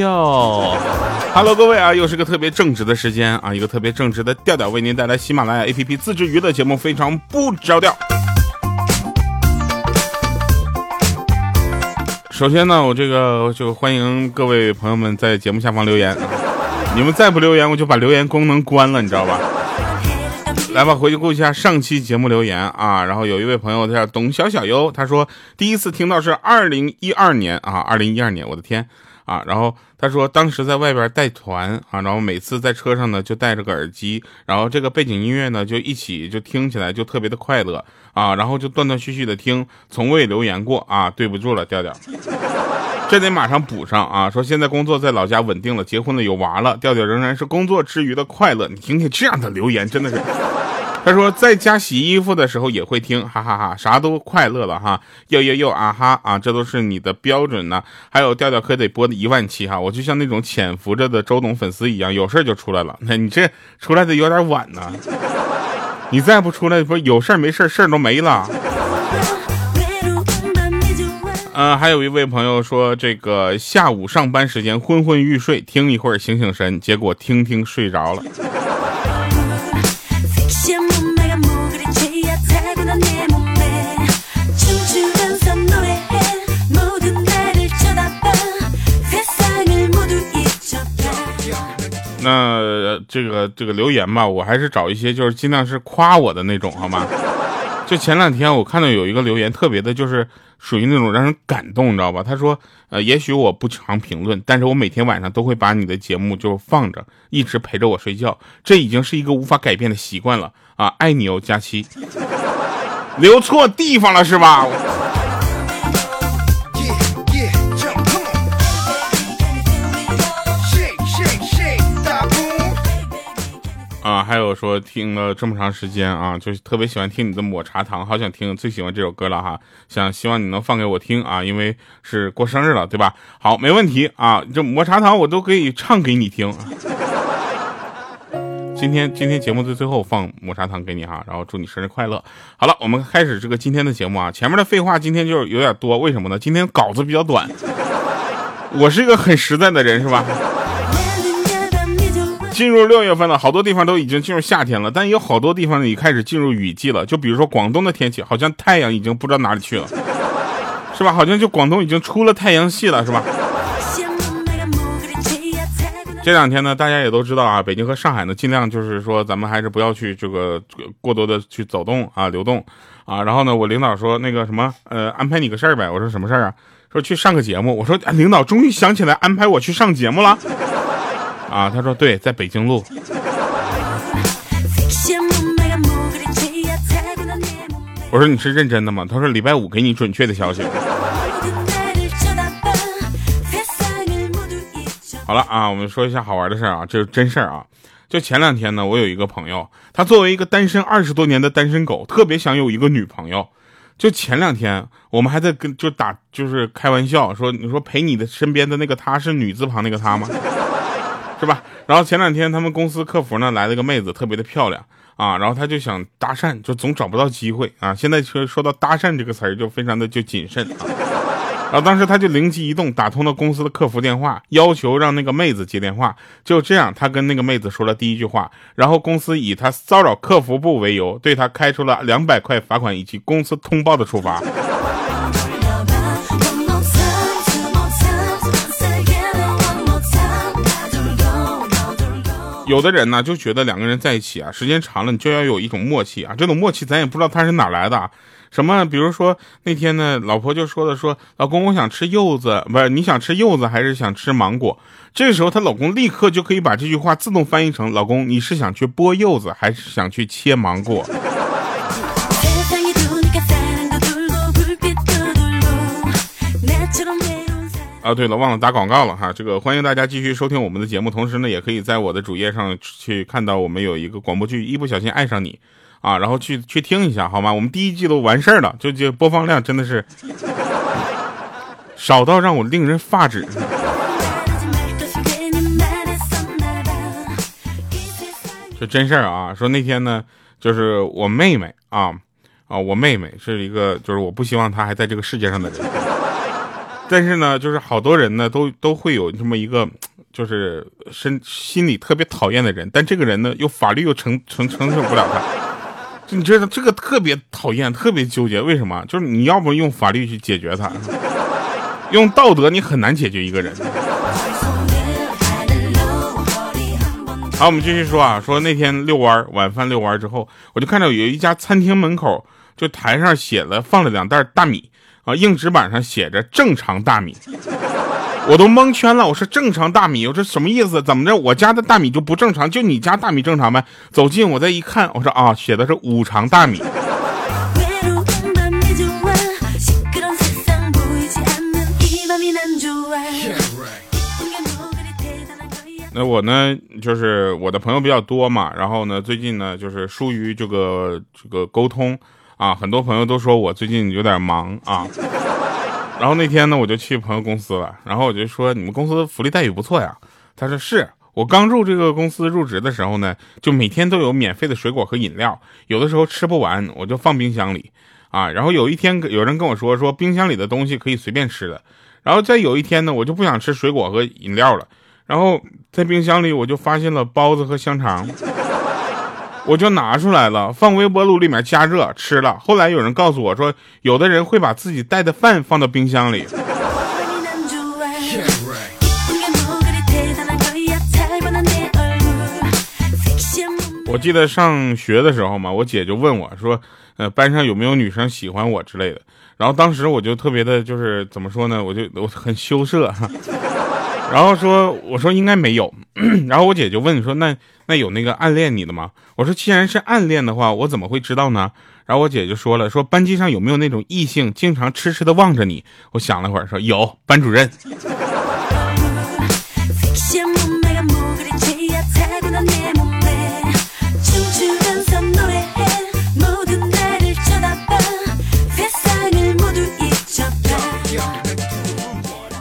哟，Hello，各位啊，又是个特别正直的时间啊，一个特别正直的调调为您带来喜马拉雅 APP 自制娱乐节目，非常不着调。首先呢，我这个就欢迎各位朋友们在节目下方留言，你们再不留言，我就把留言功能关了，你知道吧？来吧，回去顾一下上期节目留言啊。然后有一位朋友叫董小小优，他说第一次听到是二零一二年啊，二零一二年，我的天啊！然后他说当时在外边带团啊，然后每次在车上呢就带着个耳机，然后这个背景音乐呢就一起就听起来就特别的快乐啊，然后就断断续续的听，从未留言过啊，对不住了调调，这得马上补上啊。说现在工作在老家稳定了，结婚了有娃了，调调仍然是工作之余的快乐。你听听这样的留言，真的是。他说在家洗衣服的时候也会听，哈哈哈，啥都快乐了哈，又又又啊哈啊，这都是你的标准呢。还有调调可得播的一万期哈，我就像那种潜伏着的周董粉丝一样，有事就出来了。那你这出来的有点晚呢，你再不出来，不有事没事事都没了。嗯，还有一位朋友说，这个下午上班时间昏昏欲睡，听一会儿醒醒神，结果听听睡着了。这个这个留言吧，我还是找一些就是尽量是夸我的那种，好吗？就前两天我看到有一个留言特别的，就是属于那种让人感动，你知道吧？他说，呃，也许我不常评论，但是我每天晚上都会把你的节目就放着，一直陪着我睡觉，这已经是一个无法改变的习惯了啊！爱你哦，佳期，留错地方了是吧？啊，还有说听了这么长时间啊，就特别喜欢听你的抹茶糖，好想听，最喜欢这首歌了哈，想希望你能放给我听啊，因为是过生日了，对吧？好，没问题啊，这抹茶糖我都可以唱给你听。今天今天节目的最后放抹茶糖给你哈，然后祝你生日快乐。好了，我们开始这个今天的节目啊，前面的废话今天就有点多，为什么呢？今天稿子比较短，我是一个很实在的人，是吧？进入六月份了，好多地方都已经进入夏天了，但有好多地方已开始进入雨季了。就比如说广东的天气，好像太阳已经不知道哪里去了，是吧？好像就广东已经出了太阳系了，是吧？这两天呢，大家也都知道啊，北京和上海呢，尽量就是说咱们还是不要去这个过多的去走动啊，流动啊。然后呢，我领导说那个什么，呃，安排你个事儿呗。我说什么事儿啊？说去上个节目。我说领导终于想起来安排我去上节目了。啊，他说对，在北京路。我说你是认真的吗？他说礼拜五给你准确的消息。好了啊，我们说一下好玩的事儿啊，这是真事儿啊。就前两天呢，我有一个朋友，他作为一个单身二十多年的单身狗，特别想有一个女朋友。就前两天，我们还在跟就打就是开玩笑说，你说陪你的身边的那个他是女字旁那个她吗？是吧？然后前两天他们公司客服呢来了个妹子，特别的漂亮啊，然后他就想搭讪，就总找不到机会啊。现在说说到搭讪这个词儿，就非常的就谨慎啊。然后当时他就灵机一动，打通了公司的客服电话，要求让那个妹子接电话。就这样，他跟那个妹子说了第一句话，然后公司以他骚扰客服部为由，对他开出了两百块罚款以及公司通报的处罚。有的人呢就觉得两个人在一起啊，时间长了你就要有一种默契啊，这种默契咱也不知道他是哪来的。什么？比如说那天呢，老婆就说了说，老公我想吃柚子，不是你想吃柚子还是想吃芒果？这个时候她老公立刻就可以把这句话自动翻译成，老公你是想去剥柚子还是想去切芒果？啊，对了，忘了打广告了哈。这个欢迎大家继续收听我们的节目，同时呢，也可以在我的主页上去看到我们有一个广播剧《一不小心爱上你》啊，然后去去听一下好吗？我们第一季都完事儿了，就就播放量真的是少到让我令人发指。这真事儿啊！说那天呢，就是我妹妹啊啊，我妹妹是一个，就是我不希望她还在这个世界上的人。但是呢，就是好多人呢都都会有这么一个，就是身心里特别讨厌的人，但这个人呢又法律又承承承受不了他。你知道这个特别讨厌，特别纠结，为什么？就是你要不用法律去解决他，用道德你很难解决一个人。好，我们继续说啊，说那天遛弯，晚饭遛弯之后，我就看到有一家餐厅门口，就台上写了放了两袋大米啊，硬纸板上写着正常大米，我都蒙圈了。我说正常大米，我说什么意思？怎么着？我家的大米就不正常？就你家大米正常呗？走近我再一看，我说啊，写的是五常大米。那我呢，就是我的朋友比较多嘛，然后呢，最近呢，就是疏于这个这个沟通啊，很多朋友都说我最近有点忙啊。然后那天呢，我就去朋友公司了，然后我就说你们公司福利待遇不错呀。他说是我刚入这个公司入职的时候呢，就每天都有免费的水果和饮料，有的时候吃不完我就放冰箱里啊。然后有一天有人跟我说说冰箱里的东西可以随便吃的，然后再有一天呢，我就不想吃水果和饮料了。然后在冰箱里，我就发现了包子和香肠，我就拿出来了，放微波炉里面加热吃了。后来有人告诉我说，有的人会把自己带的饭放到冰箱里。我记得上学的时候嘛，我姐就问我说，呃，班上有没有女生喜欢我之类的。然后当时我就特别的，就是怎么说呢，我就我很羞涩。然后说，我说应该没有。然后我姐就问说，那那有那个暗恋你的吗？我说既然是暗恋的话，我怎么会知道呢？然后我姐就说了，说班级上有没有那种异性经常痴痴的望着你？我想了会儿，说有，班主任。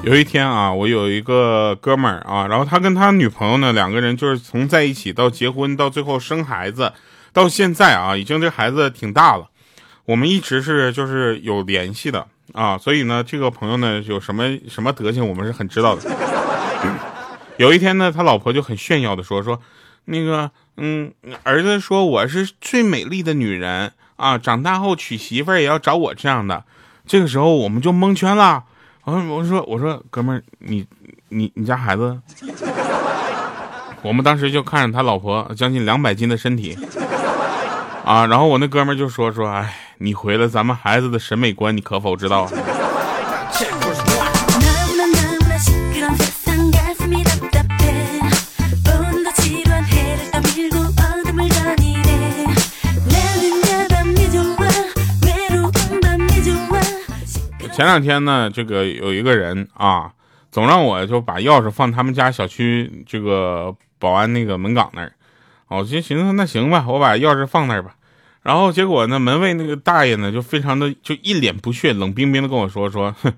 有一天啊，我有一个哥们儿啊，然后他跟他女朋友呢，两个人就是从在一起到结婚，到最后生孩子，到现在啊，已经这孩子挺大了。我们一直是就是有联系的啊，所以呢，这个朋友呢有什么什么德行，我们是很知道的。有一天呢，他老婆就很炫耀的说说，那个嗯，儿子说我是最美丽的女人啊，长大后娶媳妇儿也要找我这样的。这个时候我们就蒙圈了。我说我说哥们儿，你你你家孩子，我们当时就看着他老婆将近两百斤的身体，啊，然后我那哥们儿就说说，哎，你毁了咱们孩子的审美观，你可否知道？前两天呢，这个有一个人啊，总让我就把钥匙放他们家小区这个保安那个门岗那儿，我就寻思那行吧，我把钥匙放那儿吧。然后结果呢，门卫那个大爷呢，就非常的就一脸不屑，冷冰冰的跟我说说，哼，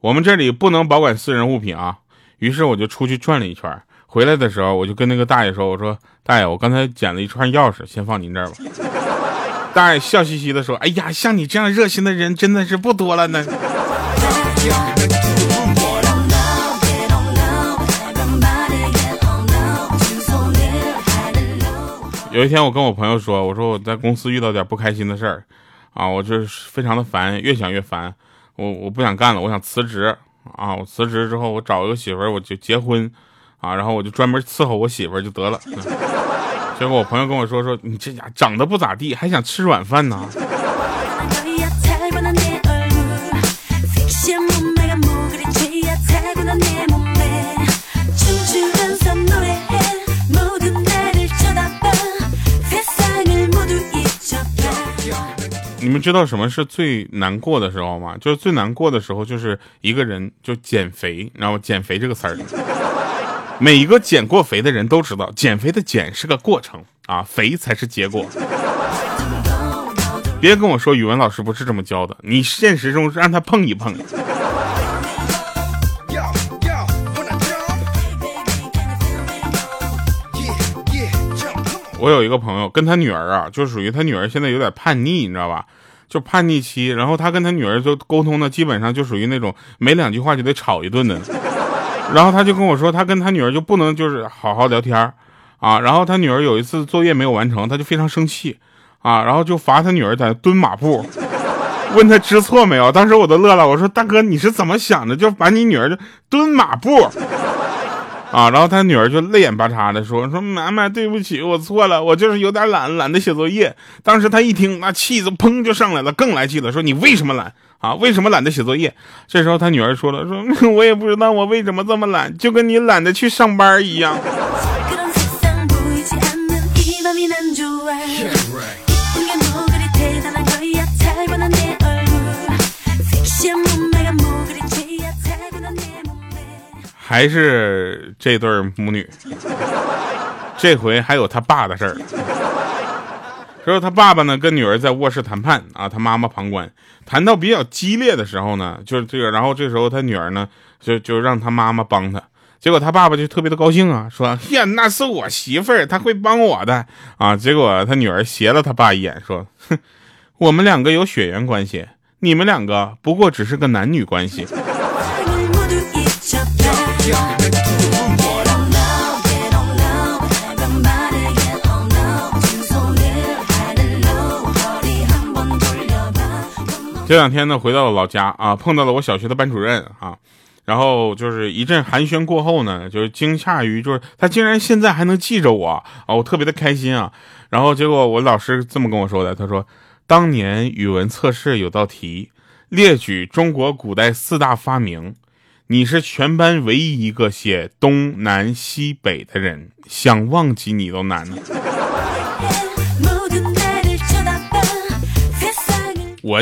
我们这里不能保管私人物品啊。于是我就出去转了一圈，回来的时候我就跟那个大爷说，我说大爷，我刚才捡了一串钥匙，先放您这儿吧。大爷笑嘻嘻的说，哎呀，像你这样热心的人真的是不多了呢。有一天，我跟我朋友说：“我说我在公司遇到点不开心的事儿，啊，我就是非常的烦，越想越烦，我我不想干了，我想辞职啊！我辞职之后，我找一个媳妇儿，我就结婚啊，然后我就专门伺候我媳妇儿就得了。结果我朋友跟我说说，你这家长得不咋地，还想吃软饭呢。”们知道什么是最难过的时候吗？就是最难过的时候，就是一个人就减肥，然后减肥这个词儿，每一个减过肥的人都知道，减肥的减是个过程啊，肥才是结果。别跟我说语文老师不是这么教的，你现实中让他碰一碰。我有一个朋友，跟他女儿啊，就属于他女儿现在有点叛逆，你知道吧？就叛逆期，然后他跟他女儿就沟通呢，基本上就属于那种没两句话就得吵一顿的。然后他就跟我说，他跟他女儿就不能就是好好聊天啊。然后他女儿有一次作业没有完成，他就非常生气啊，然后就罚他女儿在蹲马步，问他知错没有。当时我都乐了，我说大哥你是怎么想的，就把你女儿就蹲马步啊。然后他女儿就泪眼巴叉的说说妈妈对不起，我错了，我就是有点懒，懒得写作业。当时他一听，那气子砰就上来了，更来气了，说你为什么懒？啊，为什么懒得写作业？这时候他女儿说了，说 我也不知道我为什么这么懒，就跟你懒得去上班一样。还是这对母女，这回还有他爸的事儿。之后他爸爸呢跟女儿在卧室谈判啊，他妈妈旁观。谈到比较激烈的时候呢，就是这个，然后这时候他女儿呢就就让他妈妈帮他，结果他爸爸就特别的高兴啊，说呀那是我媳妇儿，他会帮我的啊。结果他女儿斜了他爸一眼，说，哼，我们两个有血缘关系，你们两个不过只是个男女关系。这两天呢，回到了老家啊，碰到了我小学的班主任啊，然后就是一阵寒暄过后呢，就是惊诧于就是他竟然现在还能记着我啊，我特别的开心啊。然后结果我老师这么跟我说的，他说当年语文测试有道题，列举中国古代四大发明，你是全班唯一一个写东南西北的人，想忘记你都难了。我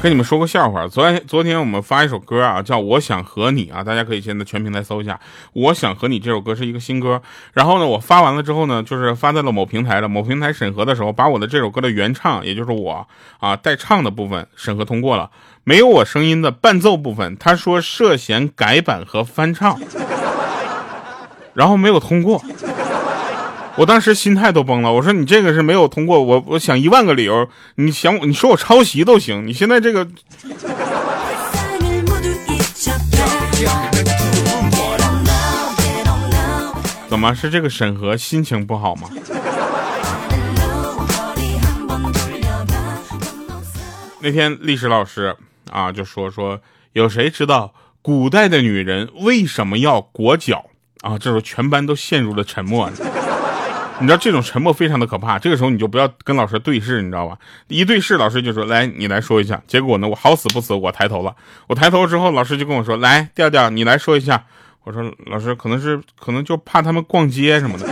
跟你们说个笑话，昨天昨天我们发一首歌啊，叫《我想和你》啊，大家可以现在全平台搜一下，《我想和你》这首歌是一个新歌。然后呢，我发完了之后呢，就是发在了某平台了。某平台审核的时候，把我的这首歌的原唱，也就是我啊带唱的部分审核通过了，没有我声音的伴奏部分，他说涉嫌改版和翻唱。然后没有通过，我当时心态都崩了。我说你这个是没有通过，我我想一万个理由，你想你说我抄袭都行。你现在这个怎么是这个审核心情不好吗？那天历史老师啊就说说有谁知道古代的女人为什么要裹脚？啊，这时候全班都陷入了沉默。你知道这种沉默非常的可怕。这个时候你就不要跟老师对视，你知道吧？一对视，老师就说：“来，你来说一下。”结果呢，我好死不死，我抬头了。我抬头之后，老师就跟我说：“来，调调，你来说一下。”我说：“老师，可能是可能就怕他们逛街什么的。”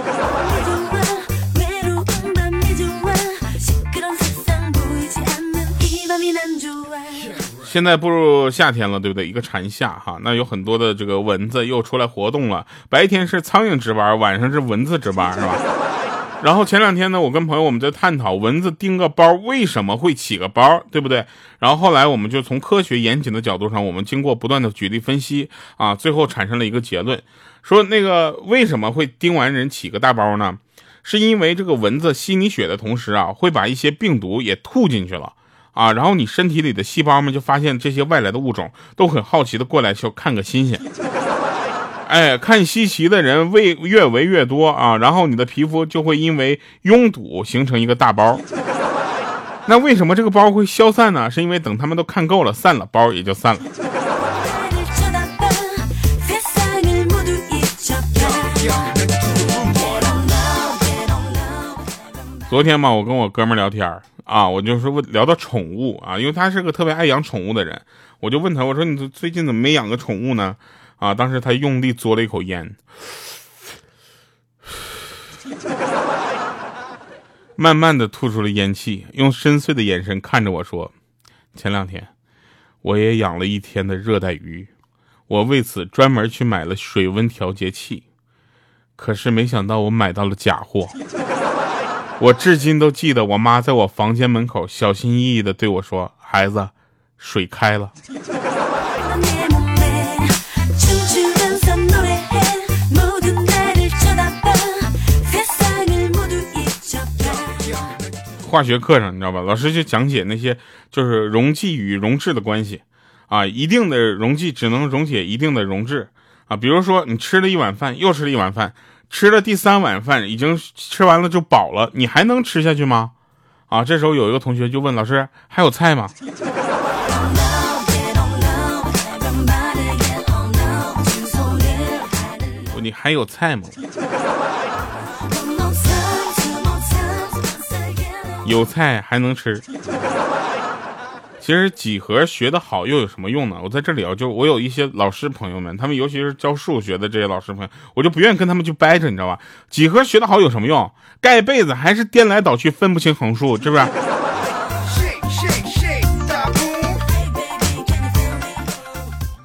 现在步入夏天了，对不对？一个蝉夏哈，那有很多的这个蚊子又出来活动了。白天是苍蝇值班，晚上是蚊子值班，是吧？然后前两天呢，我跟朋友我们在探讨蚊子叮个包为什么会起个包，对不对？然后后来我们就从科学严谨的角度上，我们经过不断的举例分析啊，最后产生了一个结论，说那个为什么会叮完人起个大包呢？是因为这个蚊子吸你血的同时啊，会把一些病毒也吐进去了。啊，然后你身体里的细胞们就发现这些外来的物种，都很好奇的过来就看个新鲜。哎，看稀奇的人为越围越多啊，然后你的皮肤就会因为拥堵形成一个大包。那为什么这个包会消散呢？是因为等他们都看够了，散了，包也就散了。昨天嘛，我跟我哥们聊天啊，我就是问聊到宠物啊，因为他是个特别爱养宠物的人，我就问他，我说你最近怎么没养个宠物呢？啊，当时他用力嘬了一口烟，慢慢的吐出了烟气，用深邃的眼神看着我说：“前两天我也养了一天的热带鱼，我为此专门去买了水温调节器，可是没想到我买到了假货。”我至今都记得，我妈在我房间门口小心翼翼地对我说：“孩子，水开了。”化学课上，你知道吧？老师就讲解那些就是溶剂与溶质的关系啊，一定的溶剂只能溶解一定的溶质啊。比如说你吃了一碗饭，又吃了一碗饭，吃了第三碗饭，已经吃完了就饱了，你还能吃下去吗？啊，这时候有一个同学就问老师：“还有菜吗？” 你还有菜吗？有菜还能吃。其实几何学的好又有什么用呢？我在这里啊，就我有一些老师朋友们，他们尤其是教数学的这些老师朋友，我就不愿意跟他们去掰扯，你知道吧？几何学的好有什么用？盖被子还是颠来倒去分不清横竖，是不是？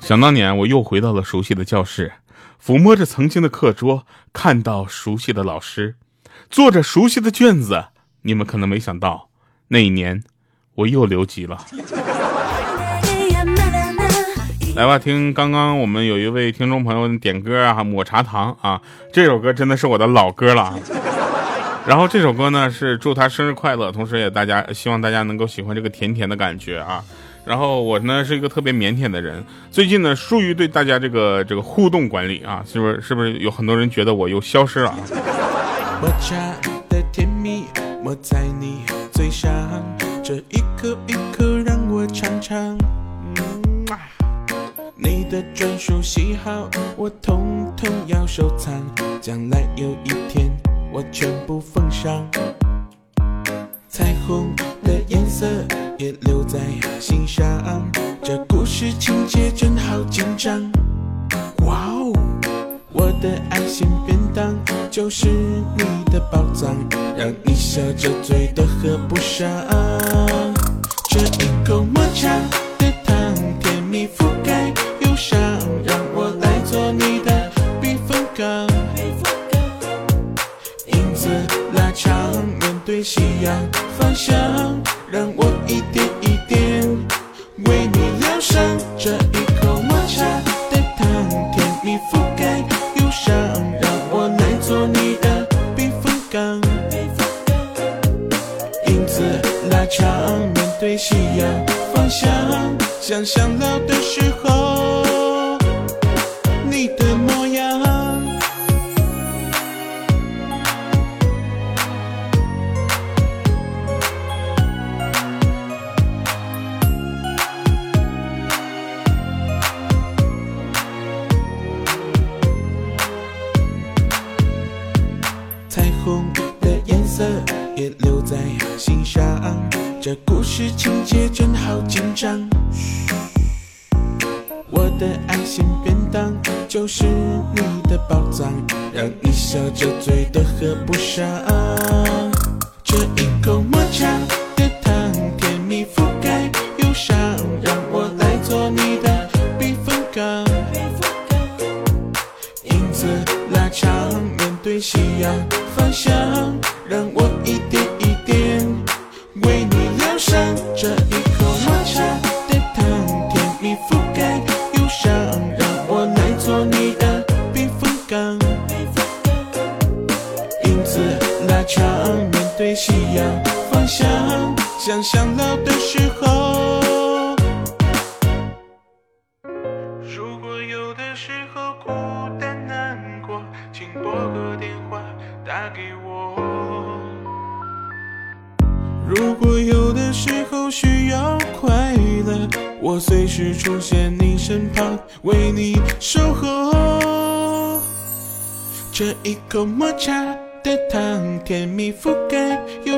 想当年，我又回到了熟悉的教室。抚摸着曾经的课桌，看到熟悉的老师，做着熟悉的卷子。你们可能没想到，那一年我又留级了。来吧，听刚刚我们有一位听众朋友点歌啊，抹茶糖啊，这首歌真的是我的老歌了。然后这首歌呢是祝他生日快乐，同时也大家希望大家能够喜欢这个甜甜的感觉啊。然后我呢是一个特别腼腆的人，最近呢疏于对大家这个这个互动管理啊，是不是是不是有很多人觉得我又消失了？抹在你嘴上，这一口一口让我尝尝。你的专属喜好我统统要收藏，将来有一天我全部奉上。彩虹的颜色。也留在心上，这故事情节真好紧张。哇哦，我的爱心便当就是你的宝藏，让你笑着嘴都合不上。这一口抹茶的糖，甜蜜覆盖忧伤，让我来做你的避风港。影子拉长，面对夕阳方向，让我一。唱面对夕阳方向想象老的时候爱心便当就是你的宝藏，让你笑着嘴都合不上。这一口抹茶的糖，甜蜜覆盖忧伤，让我来做你的避风港。影子拉长，面对夕阳方向，夕阳方向，想想老的时候。如果有的时候孤单难过，请拨个电话打给我。如果有的时候需要快乐，我随时出现你身旁，为你守候。这一口抹茶。的糖，甜蜜覆盖